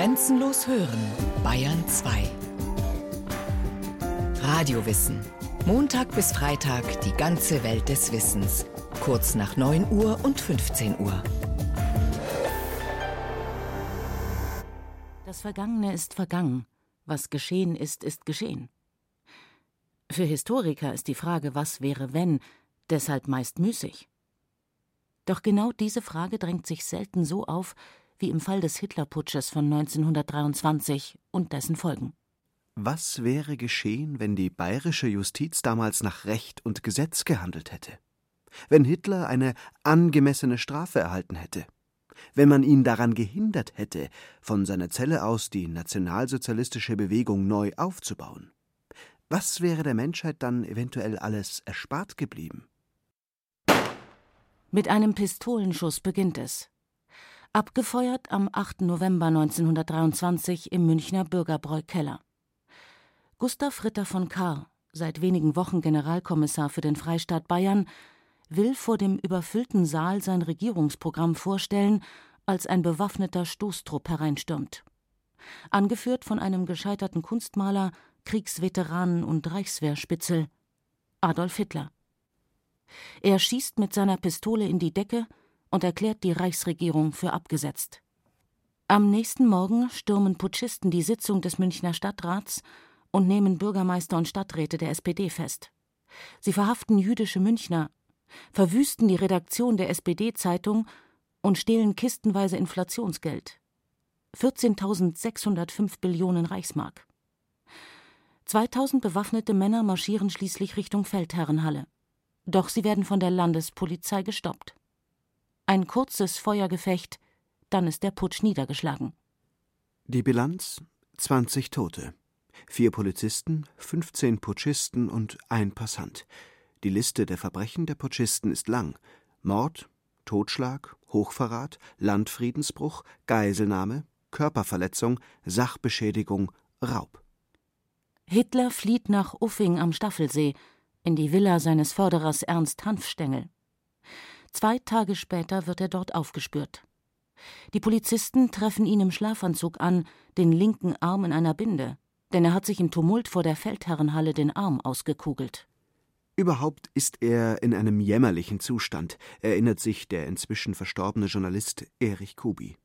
Grenzenlos hören, Bayern 2. Radiowissen. Montag bis Freitag die ganze Welt des Wissens. Kurz nach 9 Uhr und 15 Uhr. Das Vergangene ist vergangen. Was geschehen ist, ist geschehen. Für Historiker ist die Frage, was wäre, wenn, deshalb meist müßig. Doch genau diese Frage drängt sich selten so auf, wie im Fall des Hitlerputsches von 1923 und dessen Folgen. Was wäre geschehen, wenn die bayerische Justiz damals nach Recht und Gesetz gehandelt hätte? Wenn Hitler eine angemessene Strafe erhalten hätte? Wenn man ihn daran gehindert hätte, von seiner Zelle aus die nationalsozialistische Bewegung neu aufzubauen? Was wäre der Menschheit dann eventuell alles erspart geblieben? Mit einem Pistolenschuss beginnt es. Abgefeuert am 8. November 1923 im Münchner Bürgerbräu-Keller. Gustav Ritter von Kahr, seit wenigen Wochen Generalkommissar für den Freistaat Bayern, will vor dem überfüllten Saal sein Regierungsprogramm vorstellen, als ein bewaffneter Stoßtrupp hereinstürmt. Angeführt von einem gescheiterten Kunstmaler, Kriegsveteranen und Reichswehrspitzel Adolf Hitler. Er schießt mit seiner Pistole in die Decke und erklärt die Reichsregierung für abgesetzt. Am nächsten Morgen stürmen Putschisten die Sitzung des Münchner Stadtrats und nehmen Bürgermeister und Stadträte der SPD fest. Sie verhaften jüdische Münchner, verwüsten die Redaktion der SPD-Zeitung und stehlen kistenweise Inflationsgeld. 14.605 Billionen Reichsmark. 2000 bewaffnete Männer marschieren schließlich Richtung Feldherrenhalle. Doch sie werden von der Landespolizei gestoppt. Ein kurzes Feuergefecht, dann ist der Putsch niedergeschlagen. Die Bilanz: 20 Tote. Vier Polizisten, 15 Putschisten und ein Passant. Die Liste der Verbrechen der Putschisten ist lang: Mord, Totschlag, Hochverrat, Landfriedensbruch, Geiselnahme, Körperverletzung, Sachbeschädigung, Raub. Hitler flieht nach Uffing am Staffelsee, in die Villa seines Förderers Ernst Hanfstengel. Zwei Tage später wird er dort aufgespürt. Die Polizisten treffen ihn im Schlafanzug an, den linken Arm in einer Binde, denn er hat sich im Tumult vor der Feldherrenhalle den Arm ausgekugelt. Überhaupt ist er in einem jämmerlichen Zustand, erinnert sich der inzwischen verstorbene Journalist Erich Kubi.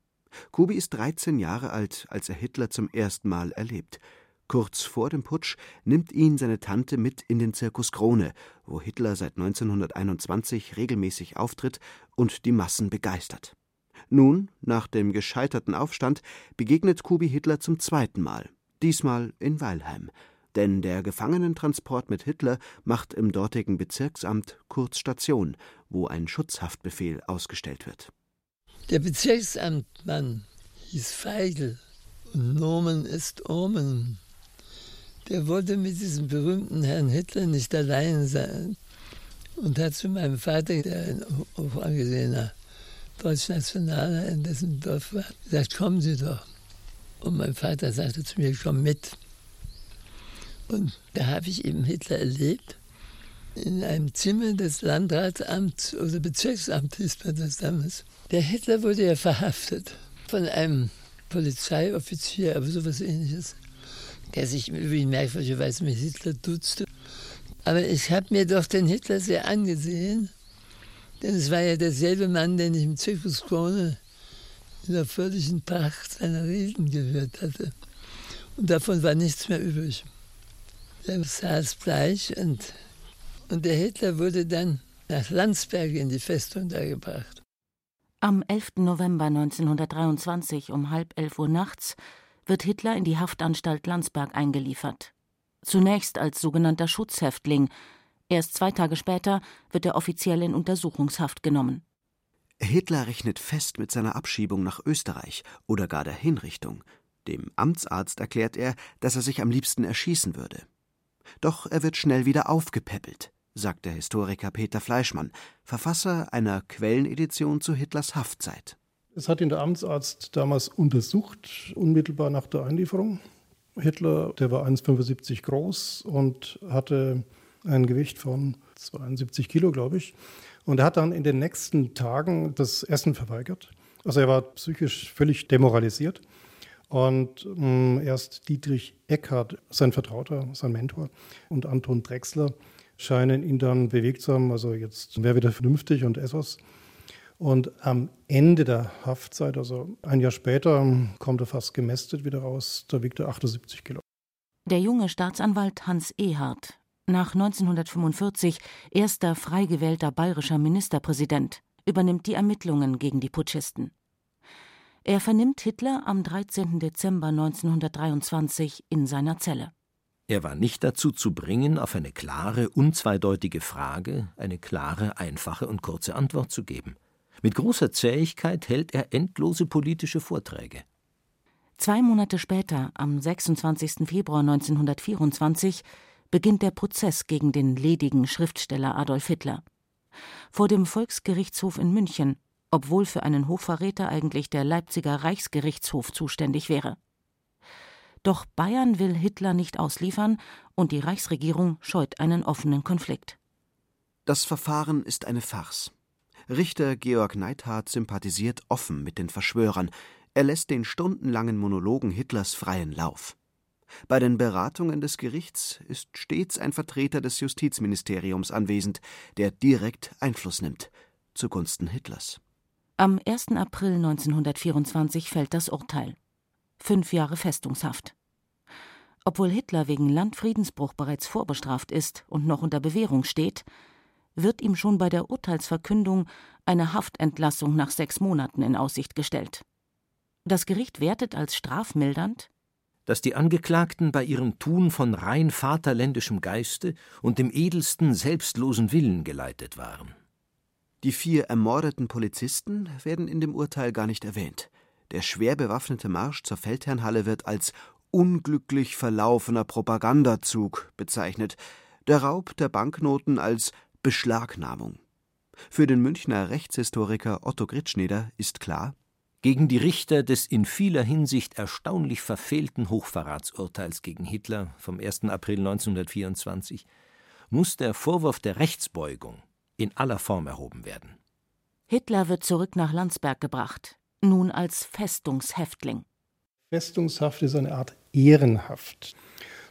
Kubi ist 13 Jahre alt, als er Hitler zum ersten Mal erlebt. Kurz vor dem Putsch nimmt ihn seine Tante mit in den Zirkus Krone, wo Hitler seit 1921 regelmäßig auftritt und die Massen begeistert. Nun, nach dem gescheiterten Aufstand, begegnet Kubi Hitler zum zweiten Mal, diesmal in Weilheim. Denn der Gefangenentransport mit Hitler macht im dortigen Bezirksamt kurz Station, wo ein Schutzhaftbefehl ausgestellt wird. Der Bezirksamtmann hieß Feigl und Nomen ist Omen der wollte mit diesem berühmten Herrn Hitler nicht allein sein und hat zu meinem Vater, der ein hochangesehener Deutschnationaler in dessen Dorf war, gesagt, kommen Sie doch. Und mein Vater sagte zu mir, komm mit. Und da habe ich eben Hitler erlebt, in einem Zimmer des Landratsamts oder Bezirksamts hieß man das damals. Der Hitler wurde ja verhaftet von einem Polizeioffizier, aber sowas ähnliches der sich übrigens merkwürdigerweise mit Hitler duzte. Aber ich habe mir doch den Hitler sehr angesehen, denn es war ja derselbe Mann, den ich im Zirkus Krone in der völligen Pracht seiner Reden gehört hatte. Und davon war nichts mehr übrig. Er saß bleich und, und der Hitler wurde dann nach Landsberg in die Festung da gebracht. Am 11. November 1923 um halb elf Uhr nachts wird Hitler in die Haftanstalt Landsberg eingeliefert. Zunächst als sogenannter Schutzhäftling. Erst zwei Tage später wird er offiziell in Untersuchungshaft genommen. Hitler rechnet fest mit seiner Abschiebung nach Österreich oder gar der Hinrichtung. Dem Amtsarzt erklärt er, dass er sich am liebsten erschießen würde. Doch er wird schnell wieder aufgepäppelt, sagt der Historiker Peter Fleischmann, Verfasser einer Quellenedition zu Hitlers Haftzeit. Es hat ihn der Amtsarzt damals untersucht, unmittelbar nach der Einlieferung. Hitler, der war 1,75 groß und hatte ein Gewicht von 72 Kilo, glaube ich. Und er hat dann in den nächsten Tagen das Essen verweigert. Also er war psychisch völlig demoralisiert. Und hm, erst Dietrich Eckhardt, sein Vertrauter, sein Mentor, und Anton Drexler scheinen ihn dann bewegt zu haben. Also jetzt wäre wieder vernünftig und Essos. Und am Ende der Haftzeit, also ein Jahr später, kommt er fast gemästet wieder raus. Da wiegt er 78 Kilo. Der junge Staatsanwalt Hans Ehardt, nach 1945 erster frei gewählter bayerischer Ministerpräsident, übernimmt die Ermittlungen gegen die Putschisten. Er vernimmt Hitler am 13. Dezember 1923 in seiner Zelle. Er war nicht dazu zu bringen, auf eine klare, unzweideutige Frage eine klare, einfache und kurze Antwort zu geben. Mit großer Zähigkeit hält er endlose politische Vorträge. Zwei Monate später, am 26. Februar 1924, beginnt der Prozess gegen den ledigen Schriftsteller Adolf Hitler. Vor dem Volksgerichtshof in München, obwohl für einen Hochverräter eigentlich der Leipziger Reichsgerichtshof zuständig wäre. Doch Bayern will Hitler nicht ausliefern und die Reichsregierung scheut einen offenen Konflikt. Das Verfahren ist eine Farce. Richter Georg Neithardt sympathisiert offen mit den Verschwörern. Er lässt den stundenlangen Monologen Hitlers freien Lauf. Bei den Beratungen des Gerichts ist stets ein Vertreter des Justizministeriums anwesend, der direkt Einfluss nimmt zugunsten Hitlers. Am 1. April 1924 fällt das Urteil. Fünf Jahre Festungshaft. Obwohl Hitler wegen Landfriedensbruch bereits vorbestraft ist und noch unter Bewährung steht, wird ihm schon bei der Urteilsverkündung eine Haftentlassung nach sechs Monaten in Aussicht gestellt. Das Gericht wertet als strafmildernd, dass die Angeklagten bei ihrem Tun von rein vaterländischem Geiste und dem edelsten selbstlosen Willen geleitet waren. Die vier ermordeten Polizisten werden in dem Urteil gar nicht erwähnt. Der schwer bewaffnete Marsch zur Feldherrnhalle wird als unglücklich verlaufener Propagandazug bezeichnet, der Raub der Banknoten als Beschlagnahmung. Für den Münchner Rechtshistoriker Otto Gritschneder ist klar, gegen die Richter des in vieler Hinsicht erstaunlich verfehlten Hochverratsurteils gegen Hitler vom 1. April 1924 muss der Vorwurf der Rechtsbeugung in aller Form erhoben werden. Hitler wird zurück nach Landsberg gebracht, nun als Festungshäftling. Festungshaft ist eine Art Ehrenhaft.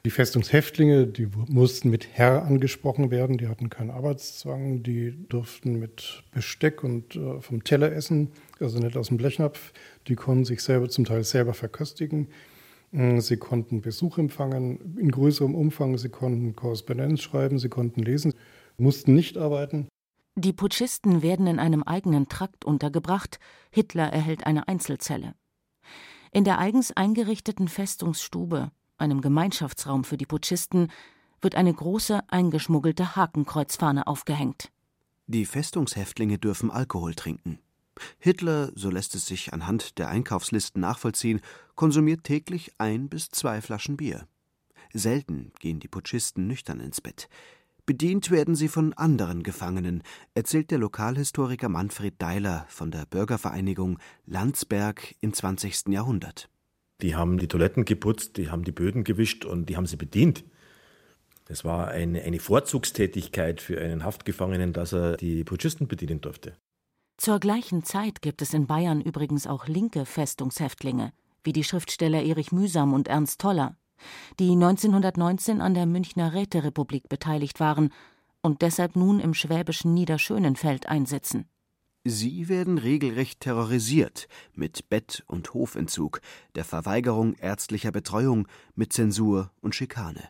Die Festungshäftlinge, die mussten mit Herr angesprochen werden, die hatten keinen Arbeitszwang, die durften mit Besteck und äh, vom Teller essen, also nicht aus dem Blechnapf. Die konnten sich selber zum Teil selber verköstigen. Mm, sie konnten Besuch empfangen in größerem Umfang, sie konnten Korrespondenz schreiben, sie konnten lesen, mussten nicht arbeiten. Die Putschisten werden in einem eigenen Trakt untergebracht, Hitler erhält eine Einzelzelle. In der eigens eingerichteten Festungsstube einem Gemeinschaftsraum für die Putschisten, wird eine große eingeschmuggelte Hakenkreuzfahne aufgehängt. Die Festungshäftlinge dürfen Alkohol trinken. Hitler, so lässt es sich anhand der Einkaufslisten nachvollziehen, konsumiert täglich ein bis zwei Flaschen Bier. Selten gehen die Putschisten nüchtern ins Bett. Bedient werden sie von anderen Gefangenen, erzählt der Lokalhistoriker Manfred Deiler von der Bürgervereinigung Landsberg im 20. Jahrhundert. Die haben die Toiletten geputzt, die haben die Böden gewischt und die haben sie bedient. Es war eine, eine Vorzugstätigkeit für einen Haftgefangenen, dass er die Putschisten bedienen durfte. Zur gleichen Zeit gibt es in Bayern übrigens auch linke Festungshäftlinge, wie die Schriftsteller Erich Mühsam und Ernst Toller, die 1919 an der Münchner Räterepublik beteiligt waren und deshalb nun im schwäbischen Niederschönenfeld einsitzen. Sie werden regelrecht terrorisiert mit Bett- und Hofentzug, der Verweigerung ärztlicher Betreuung, mit Zensur und Schikane.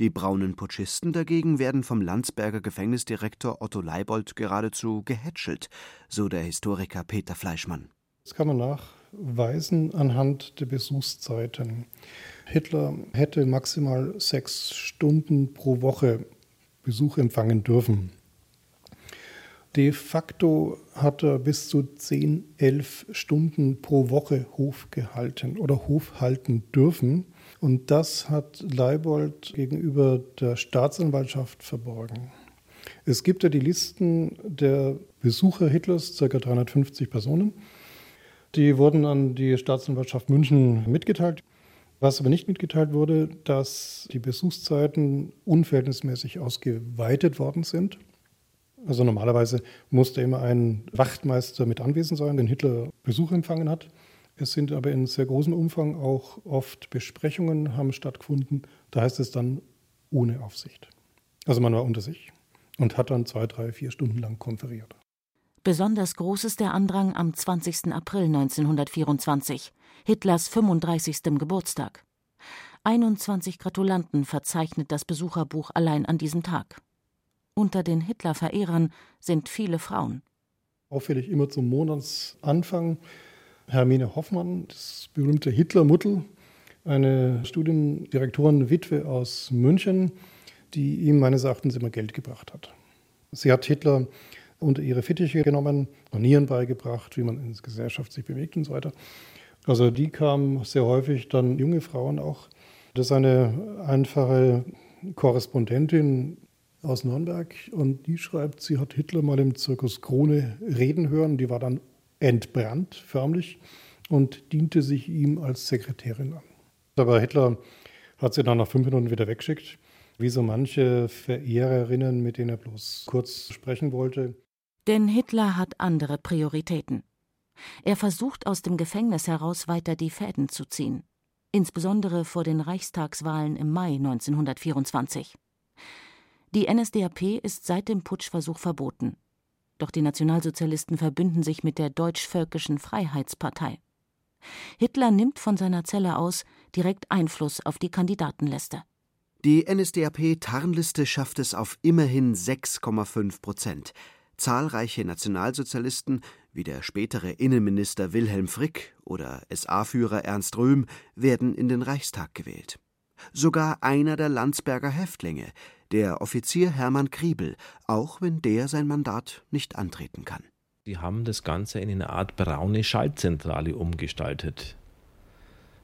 Die braunen Putschisten dagegen werden vom Landsberger Gefängnisdirektor Otto Leibold geradezu gehätschelt, so der Historiker Peter Fleischmann. Das kann man nachweisen anhand der Besuchszeiten. Hitler hätte maximal sechs Stunden pro Woche Besuch empfangen dürfen. De facto hat er bis zu 10, 11 Stunden pro Woche Hof gehalten oder Hof halten dürfen. Und das hat Leibold gegenüber der Staatsanwaltschaft verborgen. Es gibt ja die Listen der Besucher Hitlers, ca. 350 Personen. Die wurden an die Staatsanwaltschaft München mitgeteilt. Was aber nicht mitgeteilt wurde, dass die Besuchszeiten unverhältnismäßig ausgeweitet worden sind. Also normalerweise musste immer ein Wachtmeister mit anwesend sein, wenn Hitler Besuch empfangen hat. Es sind aber in sehr großem Umfang auch oft Besprechungen haben stattgefunden. Da heißt es dann ohne Aufsicht. Also man war unter sich und hat dann zwei, drei, vier Stunden lang konferiert. Besonders groß ist der Andrang am 20. April 1924, Hitlers 35. Geburtstag. 21 Gratulanten verzeichnet das Besucherbuch allein an diesem Tag. Unter den Hitler-Verehrern sind viele Frauen. Auffällig immer zum Monatsanfang Hermine Hoffmann, das berühmte Hitler-Muttel, eine Studiendirektorenwitwe aus München, die ihm meines Erachtens immer Geld gebracht hat. Sie hat Hitler unter ihre Fittiche genommen, Manieren beigebracht, wie man in der Gesellschaft sich bewegt und so weiter. Also die kamen sehr häufig, dann junge Frauen auch. Das ist eine einfache Korrespondentin aus Nürnberg und die schreibt, sie hat Hitler mal im Zirkus Krone reden hören. Die war dann entbrannt, förmlich, und diente sich ihm als Sekretärin an. Aber Hitler hat sie dann nach fünf Minuten wieder weggeschickt, wie so manche Verehrerinnen, mit denen er bloß kurz sprechen wollte. Denn Hitler hat andere Prioritäten. Er versucht aus dem Gefängnis heraus weiter die Fäden zu ziehen, insbesondere vor den Reichstagswahlen im Mai 1924. Die NSDAP ist seit dem Putschversuch verboten. Doch die Nationalsozialisten verbünden sich mit der Deutsch-Völkischen Freiheitspartei. Hitler nimmt von seiner Zelle aus direkt Einfluss auf die Kandidatenliste. Die NSDAP-Tarnliste schafft es auf immerhin 6,5 Prozent. Zahlreiche Nationalsozialisten, wie der spätere Innenminister Wilhelm Frick oder SA-Führer Ernst Röhm, werden in den Reichstag gewählt. Sogar einer der Landsberger Häftlinge, der Offizier Hermann Kriebel, auch wenn der sein Mandat nicht antreten kann. Die haben das Ganze in eine Art braune Schaltzentrale umgestaltet.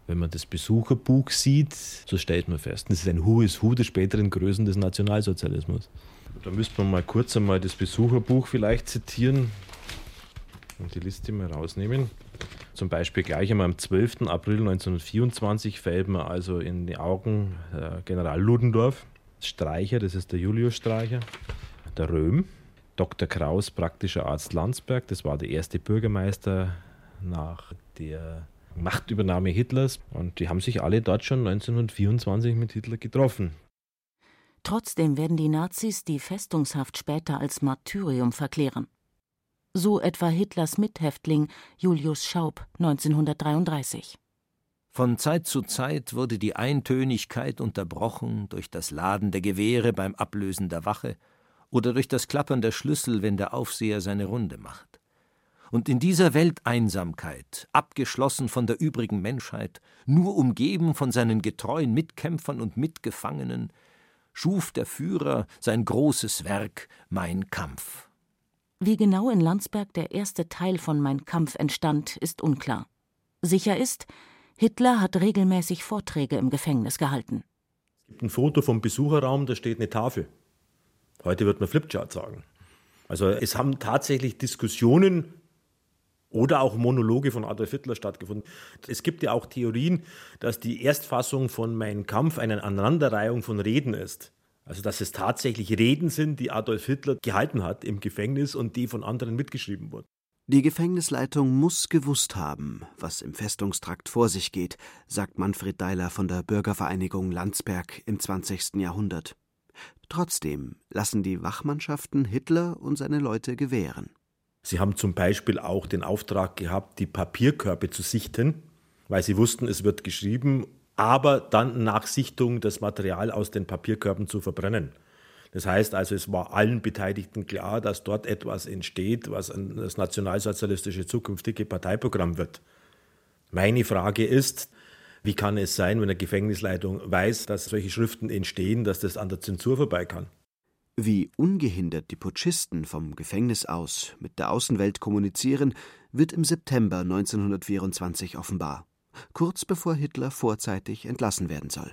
Wenn man das Besucherbuch sieht, so stellt man fest, das ist ein Who is Who der späteren Größen des Nationalsozialismus. Da müsste man mal kurz einmal das Besucherbuch vielleicht zitieren und die Liste mal rausnehmen. Zum Beispiel gleich einmal am 12. April 1924 fällt mir also in die Augen äh, General Ludendorff, Streicher, das ist der Julius Streicher, der Röhm, Dr. Kraus, praktischer Arzt Landsberg, das war der erste Bürgermeister nach der Machtübernahme Hitlers und die haben sich alle dort schon 1924 mit Hitler getroffen. Trotzdem werden die Nazis die Festungshaft später als Martyrium verklären. So etwa Hitlers Mithäftling Julius Schaub 1933. Von Zeit zu Zeit wurde die Eintönigkeit unterbrochen durch das Laden der Gewehre beim Ablösen der Wache oder durch das Klappern der Schlüssel, wenn der Aufseher seine Runde macht. Und in dieser Welteinsamkeit, abgeschlossen von der übrigen Menschheit, nur umgeben von seinen getreuen Mitkämpfern und Mitgefangenen, schuf der Führer sein großes Werk Mein Kampf. Wie genau in Landsberg der erste Teil von Mein Kampf entstand, ist unklar. Sicher ist, Hitler hat regelmäßig Vorträge im Gefängnis gehalten. Es gibt ein Foto vom Besucherraum, da steht eine Tafel. Heute wird man Flipchart sagen. Also es haben tatsächlich Diskussionen oder auch Monologe von Adolf Hitler stattgefunden. Es gibt ja auch Theorien, dass die Erstfassung von Mein Kampf eine Aneinanderreihung von Reden ist. Also dass es tatsächlich Reden sind, die Adolf Hitler gehalten hat im Gefängnis und die von anderen mitgeschrieben wurden. Die Gefängnisleitung muss gewusst haben, was im Festungstrakt vor sich geht, sagt Manfred Deiler von der Bürgervereinigung Landsberg im 20. Jahrhundert. Trotzdem lassen die Wachmannschaften Hitler und seine Leute gewähren. Sie haben zum Beispiel auch den Auftrag gehabt, die Papierkörbe zu sichten, weil sie wussten, es wird geschrieben, aber dann nach Sichtung das Material aus den Papierkörben zu verbrennen. Das heißt also, es war allen Beteiligten klar, dass dort etwas entsteht, was das nationalsozialistische zukünftige Parteiprogramm wird. Meine Frage ist, wie kann es sein, wenn eine Gefängnisleitung weiß, dass solche Schriften entstehen, dass das an der Zensur vorbei kann? Wie ungehindert die Putschisten vom Gefängnis aus mit der Außenwelt kommunizieren, wird im September 1924 offenbar, kurz bevor Hitler vorzeitig entlassen werden soll.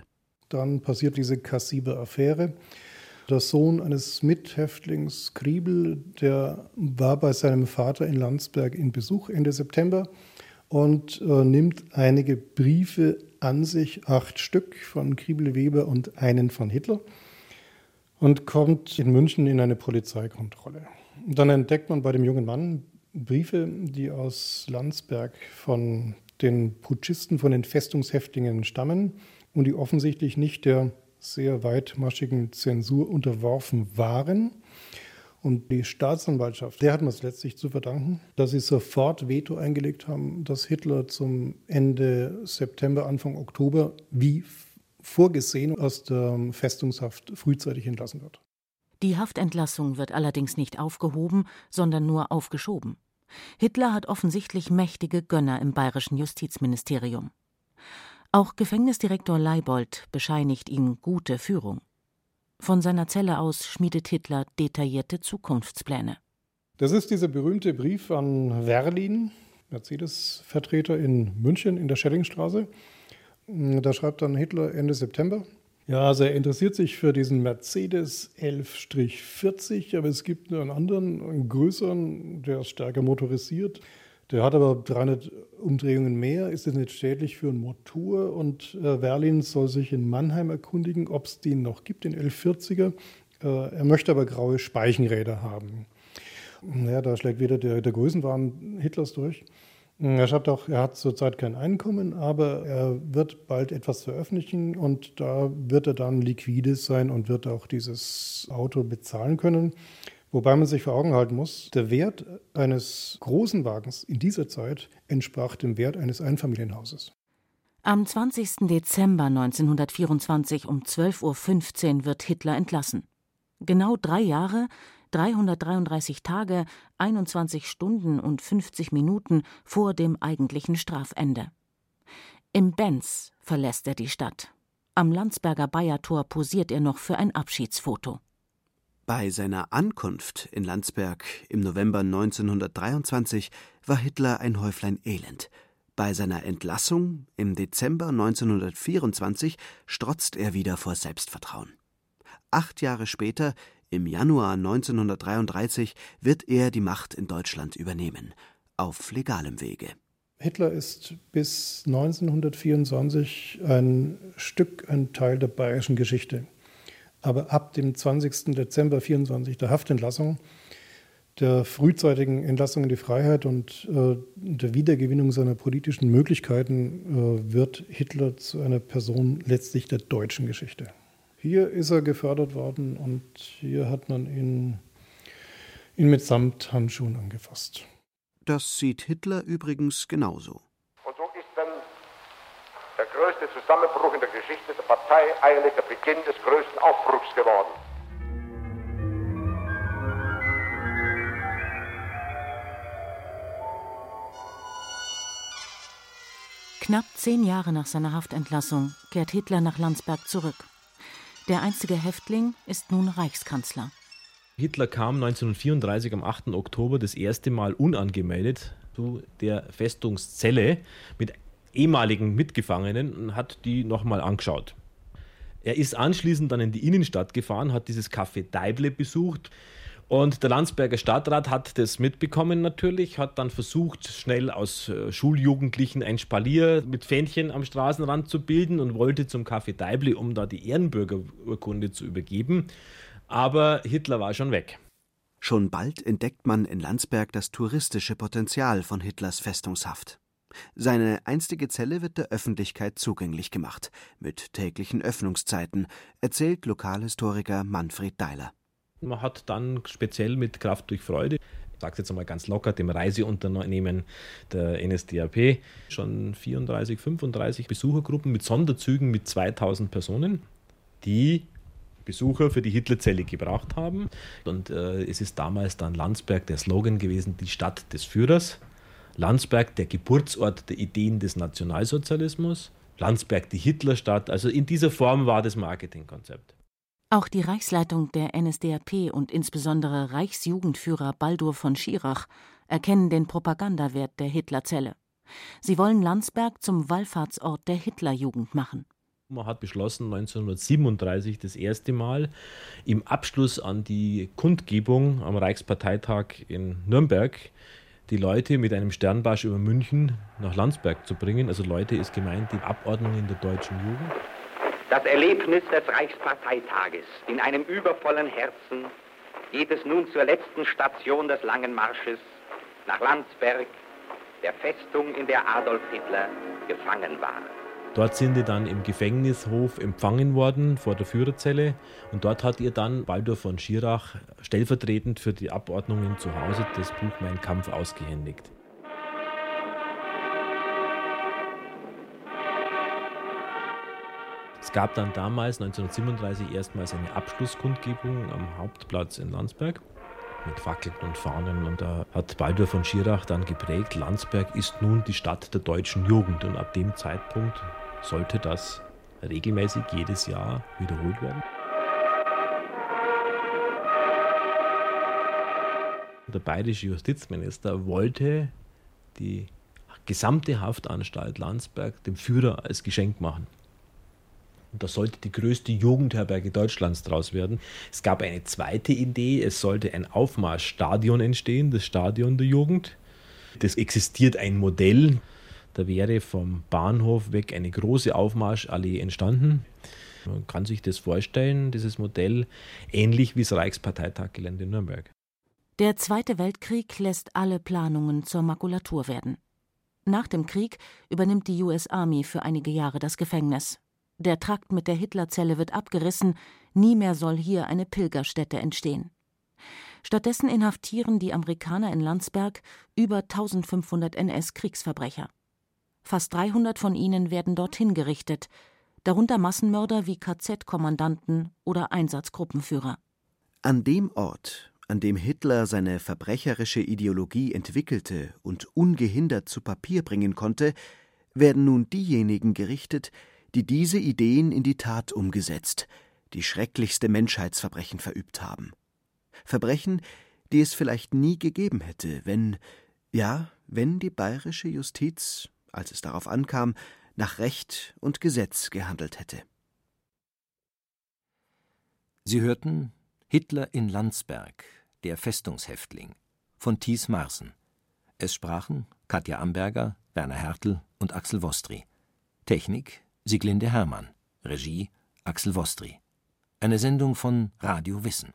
Dann passiert diese kassibe Affäre. Der Sohn eines Mithäftlings Kriebel, der war bei seinem Vater in Landsberg in Besuch Ende September und äh, nimmt einige Briefe an sich, acht Stück von Kriebel Weber und einen von Hitler und kommt in München in eine Polizeikontrolle. dann entdeckt man bei dem jungen Mann Briefe, die aus Landsberg von den Putschisten von den Festungshäftlingen stammen und die offensichtlich nicht der sehr weitmaschigen Zensur unterworfen waren. Und die Staatsanwaltschaft, der hat man es letztlich zu verdanken, dass sie sofort Veto eingelegt haben, dass Hitler zum Ende September, Anfang Oktober wie vorgesehen aus der Festungshaft frühzeitig entlassen wird. Die Haftentlassung wird allerdings nicht aufgehoben, sondern nur aufgeschoben. Hitler hat offensichtlich mächtige Gönner im bayerischen Justizministerium. Auch Gefängnisdirektor Leibold bescheinigt ihm gute Führung. Von seiner Zelle aus schmiedet Hitler detaillierte Zukunftspläne. Das ist dieser berühmte Brief an Werlin, Mercedes-Vertreter in München in der Schellingstraße. Da schreibt dann Hitler Ende September. Ja, also er interessiert sich für diesen Mercedes 11-40, aber es gibt einen anderen, einen größeren, der ist stärker motorisiert. Der hat aber 300 Umdrehungen mehr, ist das nicht schädlich für einen Motor und äh, Werlin soll sich in Mannheim erkundigen, ob es den noch gibt, den 1140er. Äh, er möchte aber graue Speichenräder haben. Naja, da schlägt wieder der, der Größenwahn Hitlers durch. Er schreibt auch, er hat zurzeit kein Einkommen, aber er wird bald etwas veröffentlichen und da wird er dann liquide sein und wird auch dieses Auto bezahlen können. Wobei man sich vor Augen halten muss, der Wert eines großen Wagens in dieser Zeit entsprach dem Wert eines Einfamilienhauses. Am 20. Dezember 1924 um 12.15 Uhr wird Hitler entlassen. Genau drei Jahre, 333 Tage, 21 Stunden und 50 Minuten vor dem eigentlichen Strafende. Im Benz verlässt er die Stadt. Am Landsberger Bayertor posiert er noch für ein Abschiedsfoto. Bei seiner Ankunft in Landsberg im November 1923 war Hitler ein Häuflein Elend. Bei seiner Entlassung im Dezember 1924 strotzt er wieder vor Selbstvertrauen. Acht Jahre später, im Januar 1933, wird er die Macht in Deutschland übernehmen, auf legalem Wege. Hitler ist bis 1924 ein Stück, ein Teil der bayerischen Geschichte. Aber ab dem 20. Dezember 24 der Haftentlassung, der frühzeitigen Entlassung in die Freiheit und äh, der Wiedergewinnung seiner politischen Möglichkeiten äh, wird Hitler zu einer Person letztlich der deutschen Geschichte. Hier ist er gefördert worden und hier hat man ihn, ihn mit Samthandschuhen angefasst. Das sieht Hitler übrigens genauso größte Zusammenbruch in der Geschichte der Partei, eigentlich der Beginn des größten Aufbruchs geworden. Knapp zehn Jahre nach seiner Haftentlassung kehrt Hitler nach Landsberg zurück. Der einzige Häftling ist nun Reichskanzler. Hitler kam 1934 am 8. Oktober das erste Mal unangemeldet zu der Festungszelle mit ehemaligen Mitgefangenen und hat die nochmal angeschaut. Er ist anschließend dann in die Innenstadt gefahren, hat dieses Café Deible besucht und der Landsberger Stadtrat hat das mitbekommen natürlich, hat dann versucht, schnell aus äh, Schuljugendlichen ein Spalier mit Fähnchen am Straßenrand zu bilden und wollte zum Café Deible, um da die Ehrenbürgerurkunde zu übergeben. Aber Hitler war schon weg. Schon bald entdeckt man in Landsberg das touristische Potenzial von Hitlers Festungshaft. Seine einstige Zelle wird der Öffentlichkeit zugänglich gemacht, mit täglichen Öffnungszeiten, erzählt Lokalhistoriker Manfred Deiler. Man hat dann speziell mit Kraft durch Freude, ich sage jetzt einmal ganz locker, dem Reiseunternehmen der NSDAP, schon 34, 35 Besuchergruppen mit Sonderzügen mit 2000 Personen, die Besucher für die Hitlerzelle gebracht haben. Und äh, es ist damals dann Landsberg der Slogan gewesen, die Stadt des Führers. Landsberg der Geburtsort der Ideen des Nationalsozialismus, Landsberg die Hitlerstadt. Also in dieser Form war das Marketingkonzept. Auch die Reichsleitung der NSDAP und insbesondere Reichsjugendführer Baldur von Schirach erkennen den Propagandawert der Hitlerzelle. Sie wollen Landsberg zum Wallfahrtsort der Hitlerjugend machen. Man hat beschlossen, 1937 das erste Mal im Abschluss an die Kundgebung am Reichsparteitag in Nürnberg die Leute mit einem Sternbarsch über München nach Landsberg zu bringen. Also Leute ist gemeint, die Abordnung der deutschen Jugend. Das Erlebnis des Reichsparteitages in einem übervollen Herzen geht es nun zur letzten Station des langen Marsches nach Landsberg, der Festung, in der Adolf Hitler gefangen war. Dort sind die dann im Gefängnishof empfangen worden vor der Führerzelle und dort hat ihr dann Baldur von Schirach stellvertretend für die Abordnungen zu Hause das Buch Mein Kampf ausgehändigt. Es gab dann damals 1937 erstmals eine Abschlusskundgebung am Hauptplatz in Landsberg mit Fackeln und Fahnen. Und da hat Baldur von Schirach dann geprägt, Landsberg ist nun die Stadt der deutschen Jugend. Und ab dem Zeitpunkt sollte das regelmäßig jedes Jahr wiederholt werden. Der bayerische Justizminister wollte die gesamte Haftanstalt Landsberg dem Führer als Geschenk machen. Und das sollte die größte Jugendherberge Deutschlands draus werden. Es gab eine zweite Idee, es sollte ein Aufmarschstadion entstehen, das Stadion der Jugend. Das existiert ein Modell, da wäre vom Bahnhof weg eine große Aufmarschallee entstanden. Man kann sich das vorstellen, dieses Modell, ähnlich wie das Reichsparteitaggelände in Nürnberg. Der Zweite Weltkrieg lässt alle Planungen zur Makulatur werden. Nach dem Krieg übernimmt die US Army für einige Jahre das Gefängnis. Der Trakt mit der Hitlerzelle wird abgerissen, nie mehr soll hier eine Pilgerstätte entstehen. Stattdessen inhaftieren die Amerikaner in Landsberg über 1500 NS-Kriegsverbrecher. Fast 300 von ihnen werden dorthin gerichtet, darunter Massenmörder wie KZ-Kommandanten oder Einsatzgruppenführer. An dem Ort, an dem Hitler seine verbrecherische Ideologie entwickelte und ungehindert zu Papier bringen konnte, werden nun diejenigen gerichtet, die diese Ideen in die Tat umgesetzt, die schrecklichste Menschheitsverbrechen verübt haben. Verbrechen, die es vielleicht nie gegeben hätte, wenn, ja, wenn die bayerische Justiz, als es darauf ankam, nach Recht und Gesetz gehandelt hätte. Sie hörten Hitler in Landsberg, der Festungshäftling von Thies Marsen. Es sprachen Katja Amberger, Werner Hertel und Axel Wostri. Technik Sieglinde Hermann. Regie Axel Wostri. Eine Sendung von Radio Wissen.